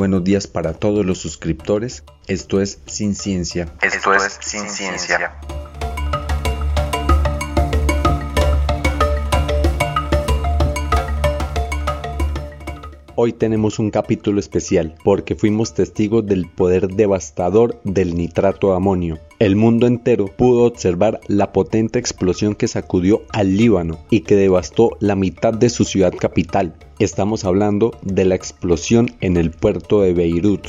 buenos días para todos los suscriptores. Esto es Sin Ciencia. Esto es Sin Ciencia. Hoy tenemos un capítulo especial porque fuimos testigos del poder devastador del nitrato de amonio. El mundo entero pudo observar la potente explosión que sacudió al Líbano y que devastó la mitad de su ciudad capital. Estamos hablando de la explosión en el puerto de Beirut.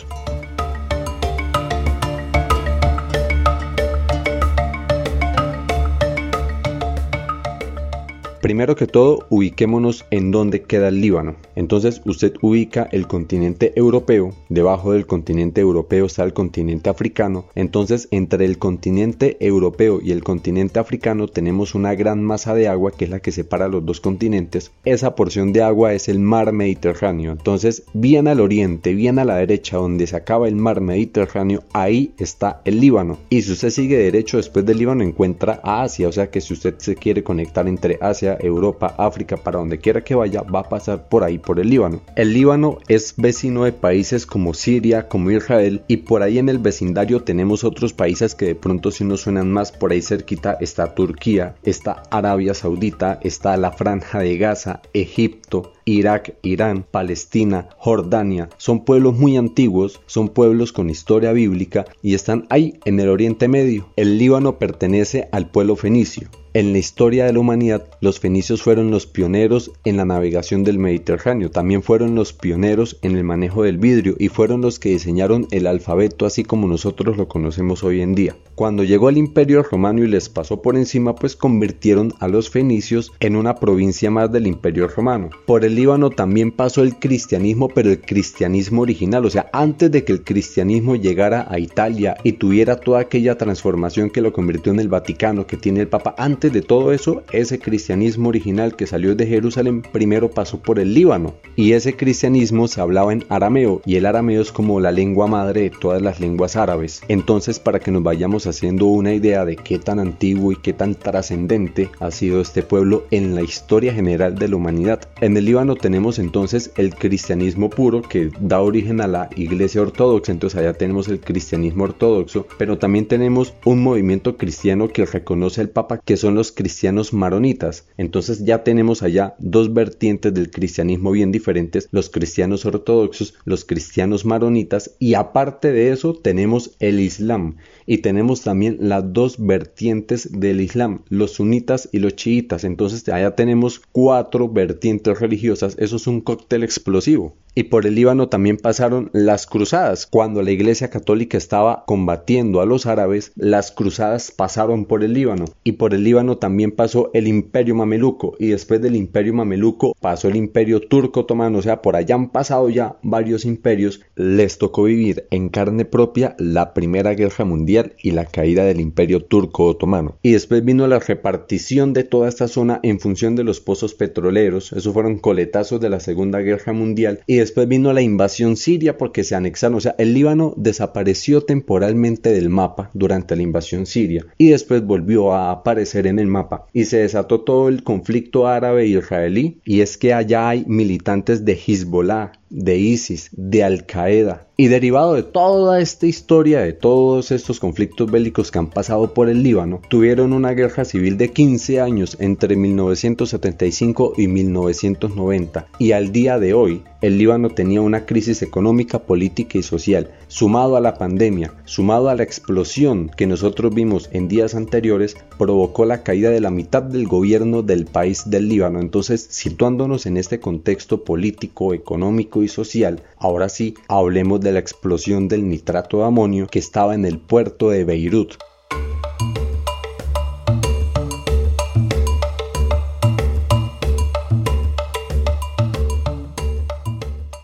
Primero que todo, ubiquémonos en dónde queda el Líbano. Entonces usted ubica el continente europeo, debajo del continente europeo está el continente africano. Entonces entre el continente europeo y el continente africano tenemos una gran masa de agua que es la que separa los dos continentes. Esa porción de agua es el mar Mediterráneo. Entonces bien al oriente, bien a la derecha donde se acaba el mar Mediterráneo, ahí está el Líbano. Y si usted sigue derecho después del Líbano encuentra a Asia. O sea que si usted se quiere conectar entre Asia Europa, África, para donde quiera que vaya, va a pasar por ahí, por el Líbano. El Líbano es vecino de países como Siria, como Israel, y por ahí en el vecindario tenemos otros países que de pronto si nos suenan más, por ahí cerquita está Turquía, está Arabia Saudita, está la Franja de Gaza, Egipto, Irak, Irán, Palestina, Jordania, son pueblos muy antiguos, son pueblos con historia bíblica y están ahí en el Oriente Medio. El Líbano pertenece al pueblo fenicio. En la historia de la humanidad, los fenicios fueron los pioneros en la navegación del Mediterráneo, también fueron los pioneros en el manejo del vidrio y fueron los que diseñaron el alfabeto así como nosotros lo conocemos hoy en día. Cuando llegó el imperio romano y les pasó por encima, pues convirtieron a los fenicios en una provincia más del imperio romano. Por el Líbano también pasó el cristianismo, pero el cristianismo original, o sea, antes de que el cristianismo llegara a Italia y tuviera toda aquella transformación que lo convirtió en el Vaticano que tiene el Papa, antes de todo eso, ese cristianismo original que salió de Jerusalén primero pasó por el Líbano y ese cristianismo se hablaba en arameo y el arameo es como la lengua madre de todas las lenguas árabes. Entonces, para que nos vayamos haciendo una idea de qué tan antiguo y qué tan trascendente ha sido este pueblo en la historia general de la humanidad. En el Líbano tenemos entonces el cristianismo puro que da origen a la iglesia ortodoxa, entonces allá tenemos el cristianismo ortodoxo, pero también tenemos un movimiento cristiano que reconoce al Papa que son los cristianos maronitas. Entonces ya tenemos allá dos vertientes del cristianismo bien diferentes, los cristianos ortodoxos, los cristianos maronitas y aparte de eso tenemos el Islam y tenemos también las dos vertientes del Islam, los sunitas y los chiitas. Entonces allá tenemos cuatro vertientes religiosas. Eso es un cóctel explosivo. Y por el Líbano también pasaron las cruzadas. Cuando la Iglesia Católica estaba combatiendo a los árabes, las cruzadas pasaron por el Líbano. Y por el Líbano también pasó el Imperio Mameluco. Y después del Imperio Mameluco pasó el Imperio Turco Otomano. O sea, por allá han pasado ya varios imperios. Les tocó vivir en carne propia la Primera Guerra Mundial y la caída del Imperio Turco Otomano. Y después vino la repartición de toda esta zona en función de los pozos petroleros. Esos fueron coletazos de la Segunda Guerra Mundial. Y después vino la invasión siria porque se anexaron, o sea, el Líbano desapareció temporalmente del mapa durante la invasión siria y después volvió a aparecer en el mapa y se desató todo el conflicto árabe-israelí y es que allá hay militantes de Hezbollah, de ISIS, de Al Qaeda. Y derivado de toda esta historia, de todos estos conflictos bélicos que han pasado por el Líbano, tuvieron una guerra civil de 15 años entre 1975 y 1990. Y al día de hoy, el Líbano tenía una crisis económica, política y social, sumado a la pandemia, sumado a la explosión que nosotros vimos en días anteriores, provocó la caída de la mitad del gobierno del país del Líbano. Entonces, situándonos en este contexto político, económico y social, ahora sí hablemos de la explosión del nitrato de amonio que estaba en el puerto de Beirut.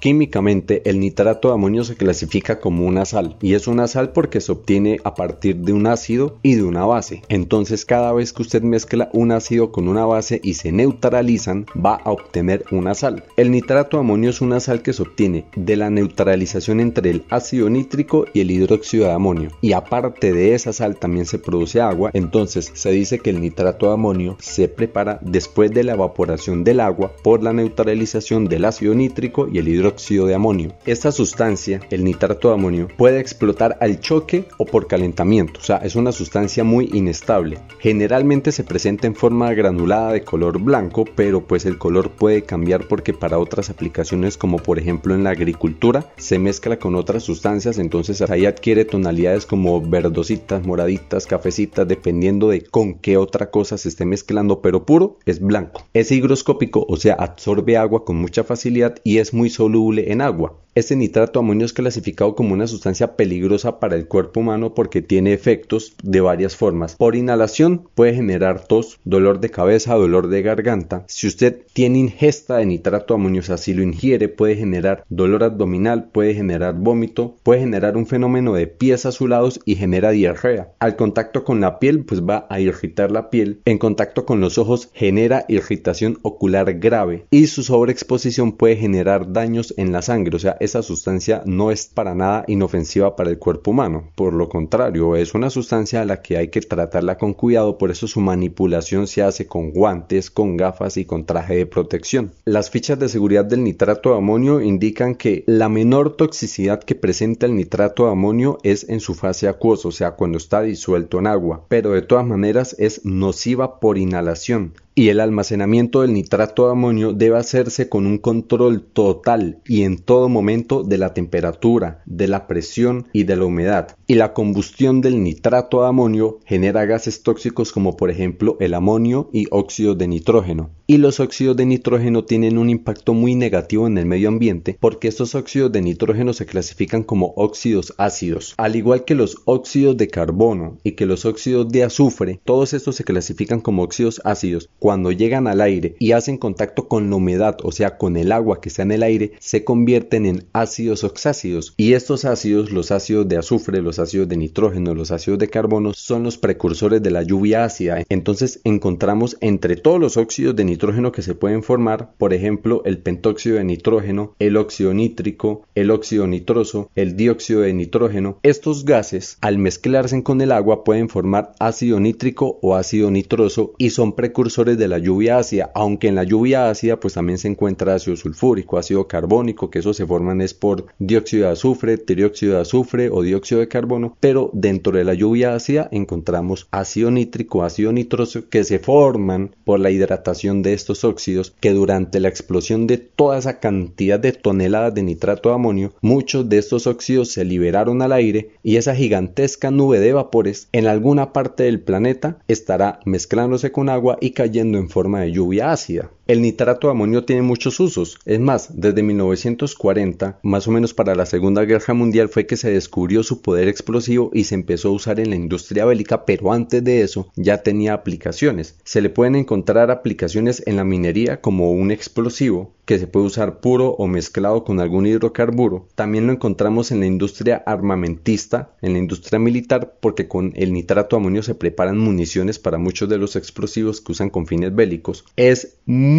Químicamente, el nitrato de amonio se clasifica como una sal y es una sal porque se obtiene a partir de un ácido y de una base. Entonces, cada vez que usted mezcla un ácido con una base y se neutralizan, va a obtener una sal. El nitrato de amonio es una sal que se obtiene de la neutralización entre el ácido nítrico y el hidróxido de amonio. Y aparte de esa sal también se produce agua, entonces se dice que el nitrato de amonio se prepara después de la evaporación del agua por la neutralización del ácido nítrico y el hidróxido de amonio. Esta sustancia, el nitrato de amonio, puede explotar al choque o por calentamiento, o sea, es una sustancia muy inestable. Generalmente se presenta en forma granulada de color blanco, pero pues el color puede cambiar porque para otras aplicaciones como por ejemplo en la agricultura se mezcla con otras sustancias, entonces ahí adquiere tonalidades como verdositas, moraditas, cafecitas, dependiendo de con qué otra cosa se esté mezclando, pero puro es blanco. Es higroscópico, o sea, absorbe agua con mucha facilidad y es muy soluble en agua. Este nitrato de amonio es clasificado como una sustancia peligrosa para el cuerpo humano porque tiene efectos de varias formas. Por inhalación puede generar tos, dolor de cabeza, dolor de garganta. Si usted tiene ingesta de nitrato de amonio, o sea, si lo ingiere, puede generar dolor abdominal, puede generar vómito, puede generar un fenómeno de pies azulados y genera diarrea. Al contacto con la piel, pues va a irritar la piel. En contacto con los ojos genera irritación ocular grave y su sobreexposición puede generar daños en la sangre, o sea, esa sustancia no es para nada inofensiva para el cuerpo humano. Por lo contrario, es una sustancia a la que hay que tratarla con cuidado, por eso su manipulación se hace con guantes, con gafas y con traje de protección. Las fichas de seguridad del nitrato de amonio indican que la menor toxicidad que presenta el nitrato de amonio es en su fase acuosa, o sea, cuando está disuelto en agua, pero de todas maneras es nociva por inhalación y el almacenamiento del nitrato de amonio debe hacerse con un control total y en todo momento de la temperatura, de la presión y de la humedad. Y la combustión del nitrato de amonio genera gases tóxicos como por ejemplo el amonio y óxidos de nitrógeno. Y los óxidos de nitrógeno tienen un impacto muy negativo en el medio ambiente porque estos óxidos de nitrógeno se clasifican como óxidos ácidos. Al igual que los óxidos de carbono y que los óxidos de azufre, todos estos se clasifican como óxidos ácidos cuando llegan al aire y hacen contacto con la humedad, o sea, con el agua que está en el aire, se convierten en ácidos oxácidos. Y estos ácidos, los ácidos de azufre, los ácidos de nitrógeno, los ácidos de carbono, son los precursores de la lluvia ácida. Entonces encontramos entre todos los óxidos de nitrógeno que se pueden formar, por ejemplo, el pentóxido de nitrógeno, el óxido nítrico, el óxido nitroso, el dióxido de nitrógeno. Estos gases, al mezclarse con el agua, pueden formar ácido nítrico o ácido nitroso y son precursores de la lluvia ácida, aunque en la lluvia ácida pues también se encuentra ácido sulfúrico, ácido carbónico, que eso se forman es por dióxido de azufre, trióxido de azufre o dióxido de carbono, pero dentro de la lluvia ácida encontramos ácido nítrico, ácido nitroso que se forman por la hidratación de estos óxidos que durante la explosión de toda esa cantidad de toneladas de nitrato de amonio, muchos de estos óxidos se liberaron al aire y esa gigantesca nube de vapores en alguna parte del planeta estará mezclándose con agua y cayendo en forma de lluvia ácida. El nitrato de amonio tiene muchos usos. Es más, desde 1940, más o menos para la Segunda Guerra Mundial, fue que se descubrió su poder explosivo y se empezó a usar en la industria bélica, pero antes de eso ya tenía aplicaciones. Se le pueden encontrar aplicaciones en la minería como un explosivo, que se puede usar puro o mezclado con algún hidrocarburo. También lo encontramos en la industria armamentista, en la industria militar, porque con el nitrato de amonio se preparan municiones para muchos de los explosivos que usan con fines bélicos. Es muy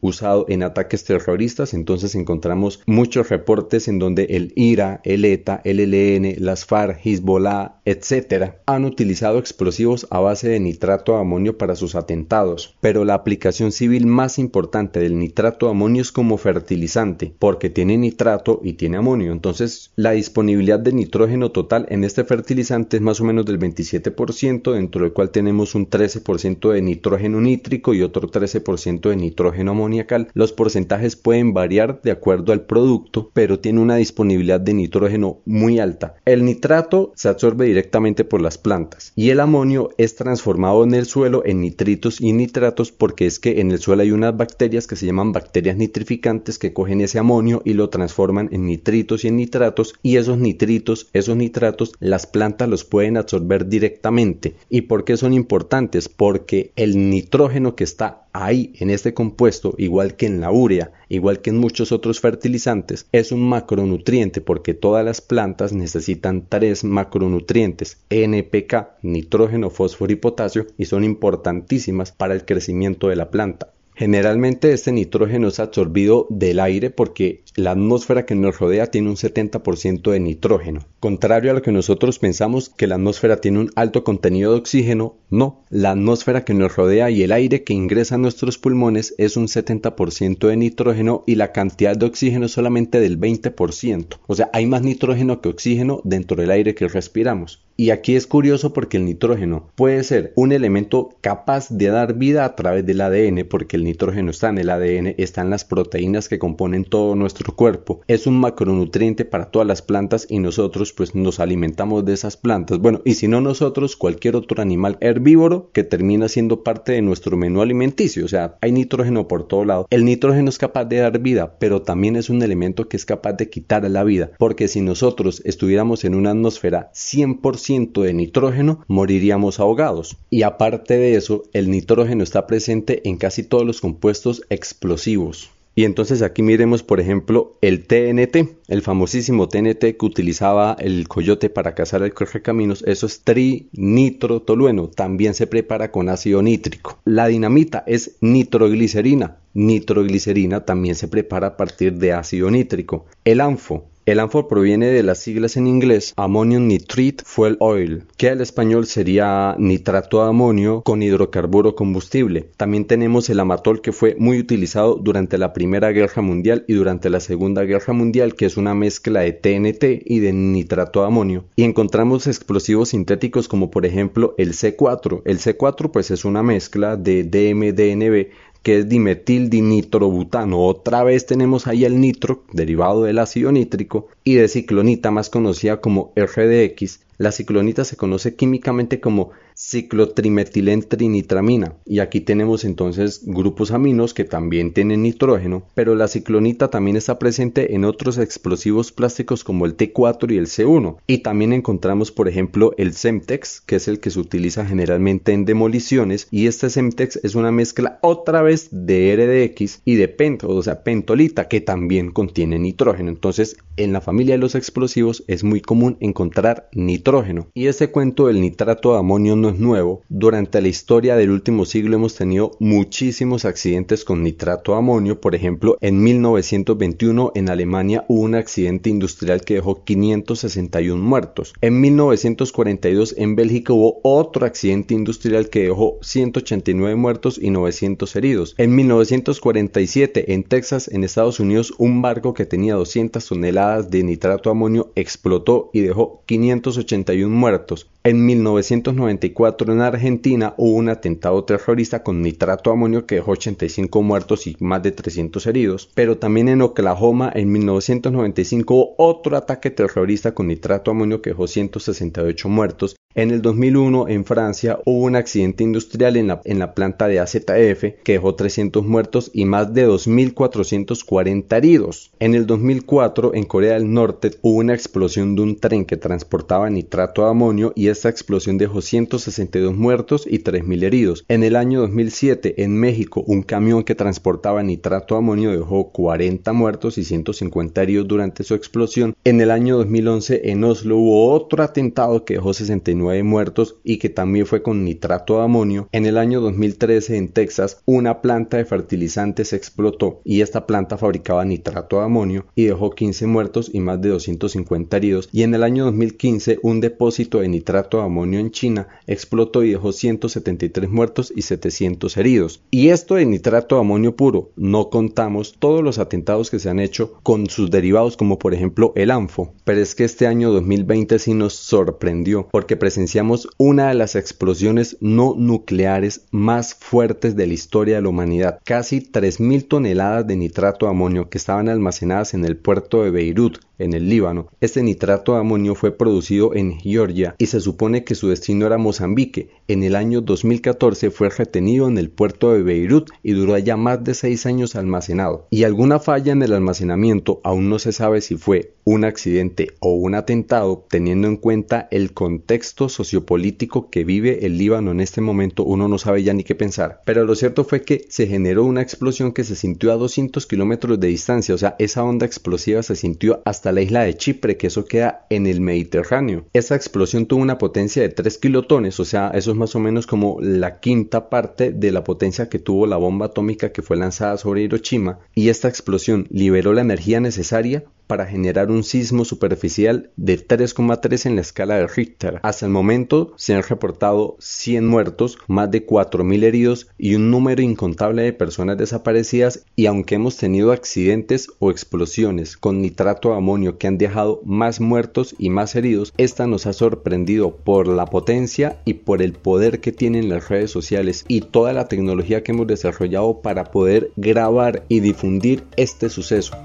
usado en ataques terroristas, entonces encontramos muchos reportes en donde el IRA, el ETA, el ELN, las FARC, Hezbollah, etc. han utilizado explosivos a base de nitrato de amonio para sus atentados, pero la aplicación civil más importante del nitrato de amonio es como fertilizante, porque tiene nitrato y tiene amonio, entonces la disponibilidad de nitrógeno total en este fertilizante es más o menos del 27%, dentro del cual tenemos un 13% de nitrógeno nítrico y otro 13% de nitrógeno amoniacal. Los porcentajes pueden variar de acuerdo al producto, pero tiene una disponibilidad de nitrógeno muy alta. El nitrato se absorbe directamente por las plantas y el amonio es transformado en el suelo en nitritos y nitratos porque es que en el suelo hay unas bacterias que se llaman bacterias nitrificantes que cogen ese amonio y lo transforman en nitritos y en nitratos y esos nitritos, esos nitratos, las plantas los pueden absorber directamente. ¿Y por qué son importantes? Porque el nitrógeno que está ahí en este compuesto, igual que en la urea, igual que en muchos otros fertilizantes, es un macronutriente porque todas las plantas necesitan tres macronutrientes, NPK, nitrógeno, fósforo y potasio, y son importantísimas para el crecimiento de la planta. Generalmente este nitrógeno es absorbido del aire porque la atmósfera que nos rodea tiene un 70% de nitrógeno. Contrario a lo que nosotros pensamos que la atmósfera tiene un alto contenido de oxígeno, no. La atmósfera que nos rodea y el aire que ingresa a nuestros pulmones es un 70% de nitrógeno y la cantidad de oxígeno es solamente del 20%. O sea, hay más nitrógeno que oxígeno dentro del aire que respiramos. Y aquí es curioso porque el nitrógeno puede ser un elemento capaz de dar vida a través del ADN, porque el nitrógeno está en el ADN, está en las proteínas que componen todo nuestro cuerpo. Es un macronutriente para todas las plantas y nosotros pues nos alimentamos de esas plantas. Bueno, y si no nosotros, cualquier otro animal herbívoro que termina siendo parte de nuestro menú alimenticio. O sea, hay nitrógeno por todo lado. El nitrógeno es capaz de dar vida, pero también es un elemento que es capaz de quitar la vida, porque si nosotros estuviéramos en una atmósfera 100% de nitrógeno, moriríamos ahogados. Y aparte de eso, el nitrógeno está presente en casi todos los compuestos explosivos. Y entonces aquí miremos, por ejemplo, el TNT, el famosísimo TNT que utilizaba el coyote para cazar el correcaminos. Eso es trinitrotolueno. También se prepara con ácido nítrico. La dinamita es nitroglicerina. Nitroglicerina también se prepara a partir de ácido nítrico. El anfo el ANFO proviene de las siglas en inglés Ammonium Nitrate Fuel Oil, que al español sería nitrato de amonio con hidrocarburo combustible. También tenemos el amatol que fue muy utilizado durante la Primera Guerra Mundial y durante la Segunda Guerra Mundial, que es una mezcla de TNT y de nitrato de amonio. Y encontramos explosivos sintéticos como por ejemplo el C4. El C4 pues es una mezcla de DMDNB que es dimetildinitrobutano. Otra vez tenemos ahí el nitro, derivado del ácido nítrico, y de ciclonita, más conocida como RDX. La ciclonita se conoce químicamente como ciclotrimetilentrinitramina. Y aquí tenemos entonces grupos aminos que también tienen nitrógeno, pero la ciclonita también está presente en otros explosivos plásticos como el T4 y el C1. Y también encontramos, por ejemplo, el Semtex, que es el que se utiliza generalmente en demoliciones. Y este Semtex es una mezcla otra vez de RDX y de pento, o sea, pentolita, que también contiene nitrógeno. Entonces, en la familia de los explosivos es muy común encontrar nitrógeno. Y ese cuento del nitrato de amonio no nuevo. Durante la historia del último siglo hemos tenido muchísimos accidentes con nitrato de amonio. Por ejemplo, en 1921 en Alemania hubo un accidente industrial que dejó 561 muertos. En 1942 en Bélgica hubo otro accidente industrial que dejó 189 muertos y 900 heridos. En 1947 en Texas, en Estados Unidos, un barco que tenía 200 toneladas de nitrato de amonio explotó y dejó 581 muertos. En 1994 en Argentina hubo un atentado terrorista con nitrato amonio que dejó 85 muertos y más de 300 heridos, pero también en Oklahoma en 1995 hubo otro ataque terrorista con nitrato amonio que dejó 168 muertos en el 2001 en Francia hubo un accidente industrial en la, en la planta de AZF que dejó 300 muertos y más de 2.440 heridos. En el 2004 en Corea del Norte hubo una explosión de un tren que transportaba nitrato de amonio y esta explosión dejó 162 muertos y 3.000 heridos. En el año 2007 en México un camión que transportaba nitrato de amonio dejó 40 muertos y 150 heridos durante su explosión. En el año 2011 en Oslo hubo otro atentado que dejó 69 muertos y que también fue con nitrato de amonio. En el año 2013 en Texas una planta de fertilizantes explotó y esta planta fabricaba nitrato de amonio y dejó 15 muertos y más de 250 heridos. Y en el año 2015 un depósito de nitrato de amonio en China explotó y dejó 173 muertos y 700 heridos. Y esto de nitrato de amonio puro, no contamos todos los atentados que se han hecho con sus derivados como por ejemplo el ANFO. Pero es que este año 2020 sí nos sorprendió porque presenciamos una de las explosiones no nucleares más fuertes de la historia de la humanidad. Casi 3.000 toneladas de nitrato de amonio que estaban almacenadas en el puerto de Beirut, en el Líbano. Este nitrato de amonio fue producido en Georgia y se supone que su destino era Mozambique. En el año 2014 fue retenido en el puerto de Beirut y duró allá más de seis años almacenado. Y alguna falla en el almacenamiento aún no se sabe si fue un accidente o un atentado, teniendo en cuenta el contexto sociopolítico que vive el Líbano en este momento, uno no sabe ya ni qué pensar. Pero lo cierto fue que se generó una explosión que se sintió a 200 kilómetros de distancia, o sea, esa onda explosiva se sintió hasta la isla de Chipre, que eso queda en el Mediterráneo. Esa explosión tuvo una potencia de 3 kilotones, o sea, eso es más o menos como la quinta parte de la potencia que tuvo la bomba atómica que fue lanzada sobre Hiroshima, y esta explosión liberó la energía necesaria para generar un sismo superficial de 3,3 en la escala de Richter. Hasta el momento se han reportado 100 muertos, más de 4.000 heridos y un número incontable de personas desaparecidas y aunque hemos tenido accidentes o explosiones con nitrato de amonio que han dejado más muertos y más heridos, esta nos ha sorprendido por la potencia y por el poder que tienen las redes sociales y toda la tecnología que hemos desarrollado para poder grabar y difundir este suceso.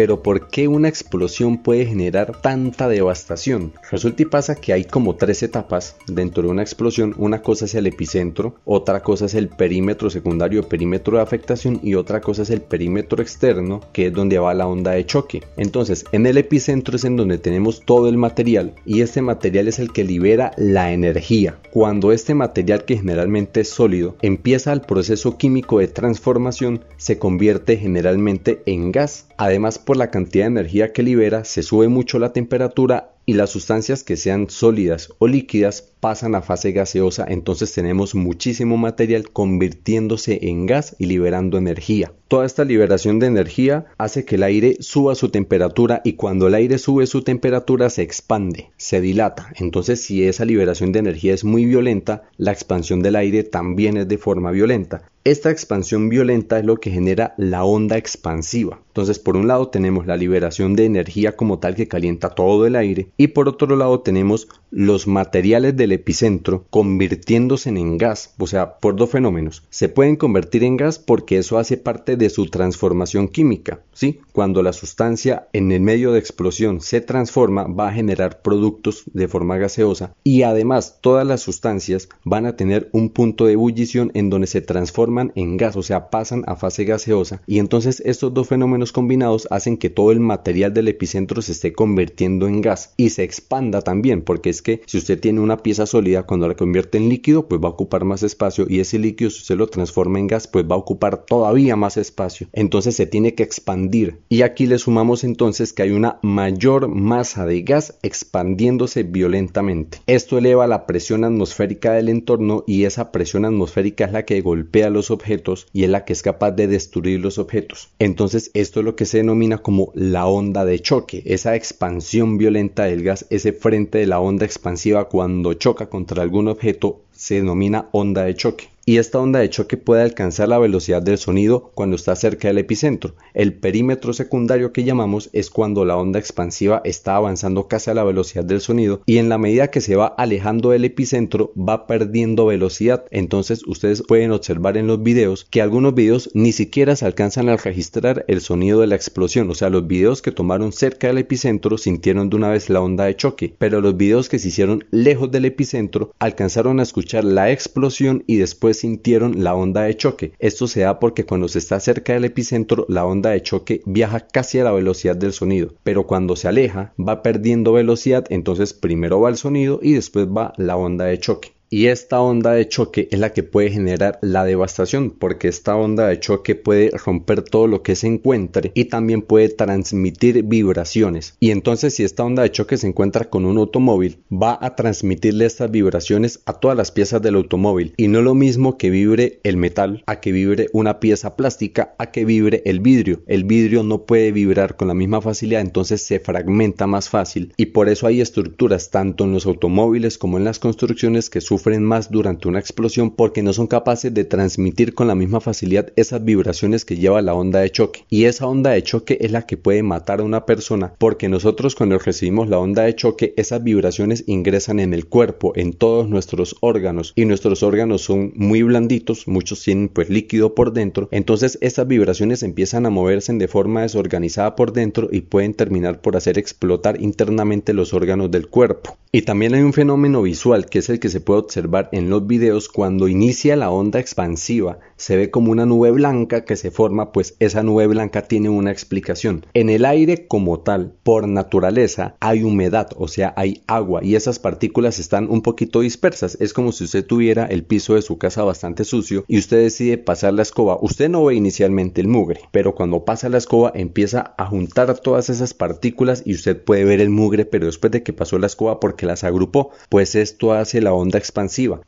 Pero ¿por qué una explosión puede generar tanta devastación? Resulta y pasa que hay como tres etapas dentro de una explosión. Una cosa es el epicentro, otra cosa es el perímetro secundario, perímetro de afectación y otra cosa es el perímetro externo, que es donde va la onda de choque. Entonces, en el epicentro es en donde tenemos todo el material y este material es el que libera la energía. Cuando este material que generalmente es sólido empieza el proceso químico de transformación, se convierte generalmente en gas. Además, por la cantidad de energía que libera, se sube mucho la temperatura y las sustancias que sean sólidas o líquidas pasan a fase gaseosa, entonces tenemos muchísimo material convirtiéndose en gas y liberando energía. Toda esta liberación de energía hace que el aire suba su temperatura y cuando el aire sube su temperatura se expande, se dilata. Entonces si esa liberación de energía es muy violenta, la expansión del aire también es de forma violenta. Esta expansión violenta es lo que genera la onda expansiva. Entonces, por un lado tenemos la liberación de energía como tal que calienta todo el aire y por otro lado tenemos los materiales del epicentro convirtiéndose en gas, o sea, por dos fenómenos. Se pueden convertir en gas porque eso hace parte de su transformación química, ¿sí? Cuando la sustancia en el medio de explosión se transforma, va a generar productos de forma gaseosa y además todas las sustancias van a tener un punto de ebullición en donde se transforman en gas, o sea, pasan a fase gaseosa y entonces estos dos fenómenos combinados hacen que todo el material del epicentro se esté convirtiendo en gas y se expanda también, porque es que si usted tiene una pieza sólida, cuando la convierte en líquido, pues va a ocupar más espacio y ese líquido, si usted lo transforma en gas, pues va a ocupar todavía más espacio. Entonces se tiene que expandir. Y aquí le sumamos entonces que hay una mayor masa de gas expandiéndose violentamente. Esto eleva la presión atmosférica del entorno y esa presión atmosférica es la que golpea los objetos y es la que es capaz de destruir los objetos. Entonces esto es lo que se denomina como la onda de choque, esa expansión violenta del ese frente de la onda expansiva cuando choca contra algún objeto se denomina onda de choque y esta onda de choque puede alcanzar la velocidad del sonido cuando está cerca del epicentro. El perímetro secundario que llamamos es cuando la onda expansiva está avanzando casi a la velocidad del sonido y en la medida que se va alejando del epicentro va perdiendo velocidad. Entonces ustedes pueden observar en los videos que algunos videos ni siquiera se alcanzan a registrar el sonido de la explosión. O sea, los videos que tomaron cerca del epicentro sintieron de una vez la onda de choque, pero los videos que se hicieron lejos del epicentro alcanzaron a escuchar la explosión y después sintieron la onda de choque. Esto se da porque cuando se está cerca del epicentro la onda de choque viaja casi a la velocidad del sonido, pero cuando se aleja va perdiendo velocidad, entonces primero va el sonido y después va la onda de choque. Y esta onda de choque es la que puede generar la devastación, porque esta onda de choque puede romper todo lo que se encuentre y también puede transmitir vibraciones. Y entonces si esta onda de choque se encuentra con un automóvil, va a transmitirle estas vibraciones a todas las piezas del automóvil. Y no lo mismo que vibre el metal, a que vibre una pieza plástica, a que vibre el vidrio. El vidrio no puede vibrar con la misma facilidad, entonces se fragmenta más fácil. Y por eso hay estructuras tanto en los automóviles como en las construcciones que sufren sufren más durante una explosión porque no son capaces de transmitir con la misma facilidad esas vibraciones que lleva la onda de choque. Y esa onda de choque es la que puede matar a una persona porque nosotros cuando recibimos la onda de choque esas vibraciones ingresan en el cuerpo, en todos nuestros órganos y nuestros órganos son muy blanditos, muchos tienen pues líquido por dentro, entonces esas vibraciones empiezan a moverse de forma desorganizada por dentro y pueden terminar por hacer explotar internamente los órganos del cuerpo. Y también hay un fenómeno visual que es el que se puede observar en los videos cuando inicia la onda expansiva se ve como una nube blanca que se forma, pues esa nube blanca tiene una explicación. En el aire como tal, por naturaleza, hay humedad, o sea, hay agua y esas partículas están un poquito dispersas. Es como si usted tuviera el piso de su casa bastante sucio y usted decide pasar la escoba. Usted no ve inicialmente el mugre, pero cuando pasa la escoba empieza a juntar todas esas partículas y usted puede ver el mugre, pero después de que pasó la escoba porque las agrupó, pues esto hace la onda expansiva.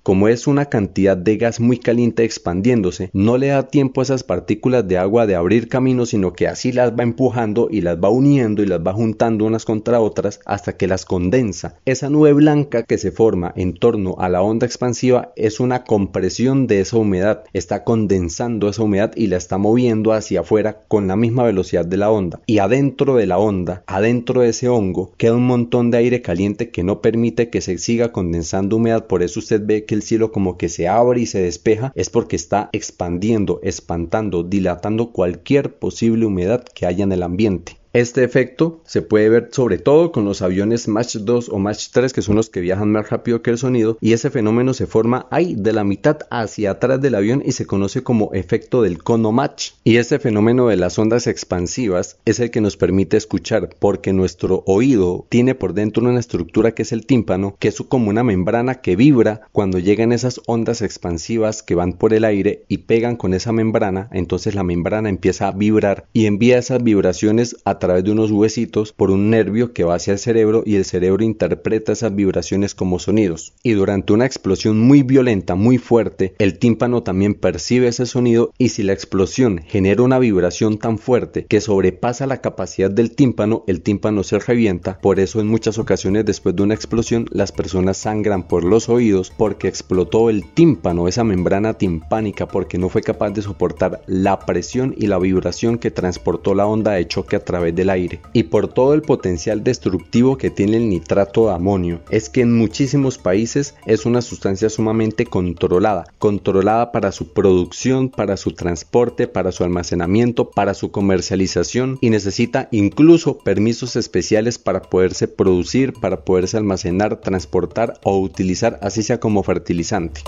Como es una cantidad de gas muy caliente expandiéndose, no le da tiempo a esas partículas de agua de abrir camino, sino que así las va empujando y las va uniendo y las va juntando unas contra otras hasta que las condensa. Esa nube blanca que se forma en torno a la onda expansiva es una compresión de esa humedad, está condensando esa humedad y la está moviendo hacia afuera con la misma velocidad de la onda. Y adentro de la onda, adentro de ese hongo, queda un montón de aire caliente que no permite que se siga condensando humedad, por eso usted ve que el cielo como que se abre y se despeja, es porque está expandiendo, espantando, dilatando cualquier posible humedad que haya en el ambiente. Este efecto se puede ver sobre todo con los aviones Mach 2 o Mach 3 que son los que viajan más rápido que el sonido y ese fenómeno se forma ahí de la mitad hacia atrás del avión y se conoce como efecto del cono Mach. Y este fenómeno de las ondas expansivas es el que nos permite escuchar porque nuestro oído tiene por dentro una estructura que es el tímpano que es como una membrana que vibra cuando llegan esas ondas expansivas que van por el aire y pegan con esa membrana entonces la membrana empieza a vibrar y envía esas vibraciones a través de unos huesitos por un nervio que va hacia el cerebro y el cerebro interpreta esas vibraciones como sonidos. Y durante una explosión muy violenta, muy fuerte, el tímpano también percibe ese sonido y si la explosión genera una vibración tan fuerte que sobrepasa la capacidad del tímpano, el tímpano se revienta. Por eso en muchas ocasiones después de una explosión las personas sangran por los oídos porque explotó el tímpano, esa membrana timpánica, porque no fue capaz de soportar la presión y la vibración que transportó la onda de choque a través del aire y por todo el potencial destructivo que tiene el nitrato de amonio es que en muchísimos países es una sustancia sumamente controlada, controlada para su producción, para su transporte, para su almacenamiento, para su comercialización y necesita incluso permisos especiales para poderse producir, para poderse almacenar, transportar o utilizar así sea como fertilizante.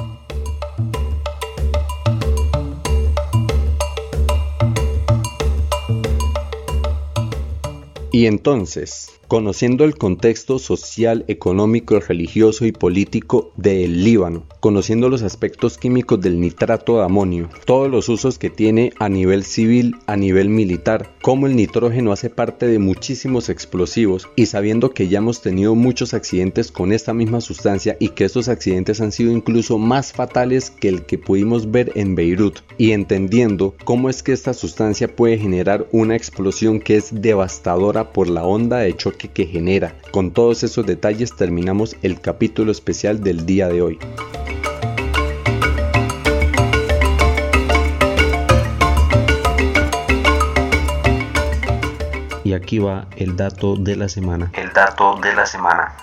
Y entonces, conociendo el contexto social, económico, religioso y político del Líbano, conociendo los aspectos químicos del nitrato de amonio, todos los usos que tiene a nivel civil, a nivel militar, cómo el nitrógeno hace parte de muchísimos explosivos y sabiendo que ya hemos tenido muchos accidentes con esta misma sustancia y que estos accidentes han sido incluso más fatales que el que pudimos ver en Beirut y entendiendo cómo es que esta sustancia puede generar una explosión que es devastadora por la onda de choque que genera. Con todos esos detalles terminamos el capítulo especial del día de hoy. Y aquí va el dato de la semana. El dato de la semana.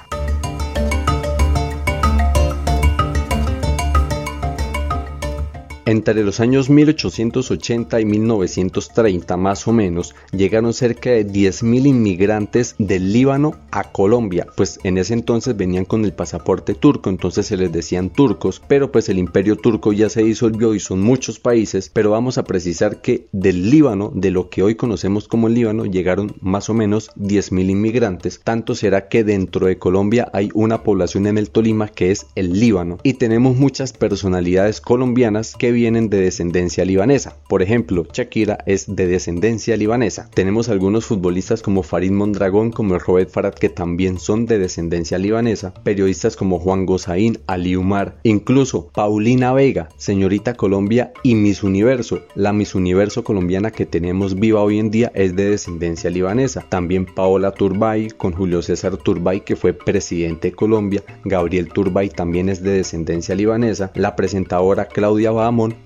Entre los años 1880 y 1930 más o menos llegaron cerca de 10.000 inmigrantes del Líbano a Colombia, pues en ese entonces venían con el pasaporte turco, entonces se les decían turcos, pero pues el imperio turco ya se disolvió y son muchos países, pero vamos a precisar que del Líbano, de lo que hoy conocemos como el Líbano, llegaron más o menos 10.000 inmigrantes, tanto será que dentro de Colombia hay una población en el Tolima que es el Líbano. Y tenemos muchas personalidades colombianas que vienen de descendencia libanesa. Por ejemplo, Shakira es de descendencia libanesa. Tenemos algunos futbolistas como Farid Mondragón, como Robert Farad, que también son de descendencia libanesa. Periodistas como Juan Gozaín, Ali Umar, incluso Paulina Vega, señorita Colombia y Miss Universo. La Miss Universo colombiana que tenemos viva hoy en día es de descendencia libanesa. También Paola Turbay con Julio César Turbay que fue presidente de Colombia. Gabriel Turbay también es de descendencia libanesa. La presentadora Claudia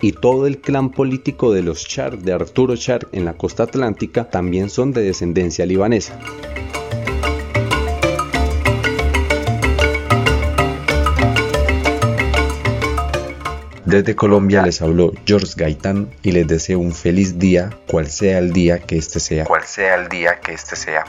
Y todo el clan político de los Char de Arturo Char en la costa atlántica también son de descendencia libanesa. Desde Colombia les habló George Gaitán y les deseo un feliz día, cual sea el día que este sea. Cual sea el día que este sea.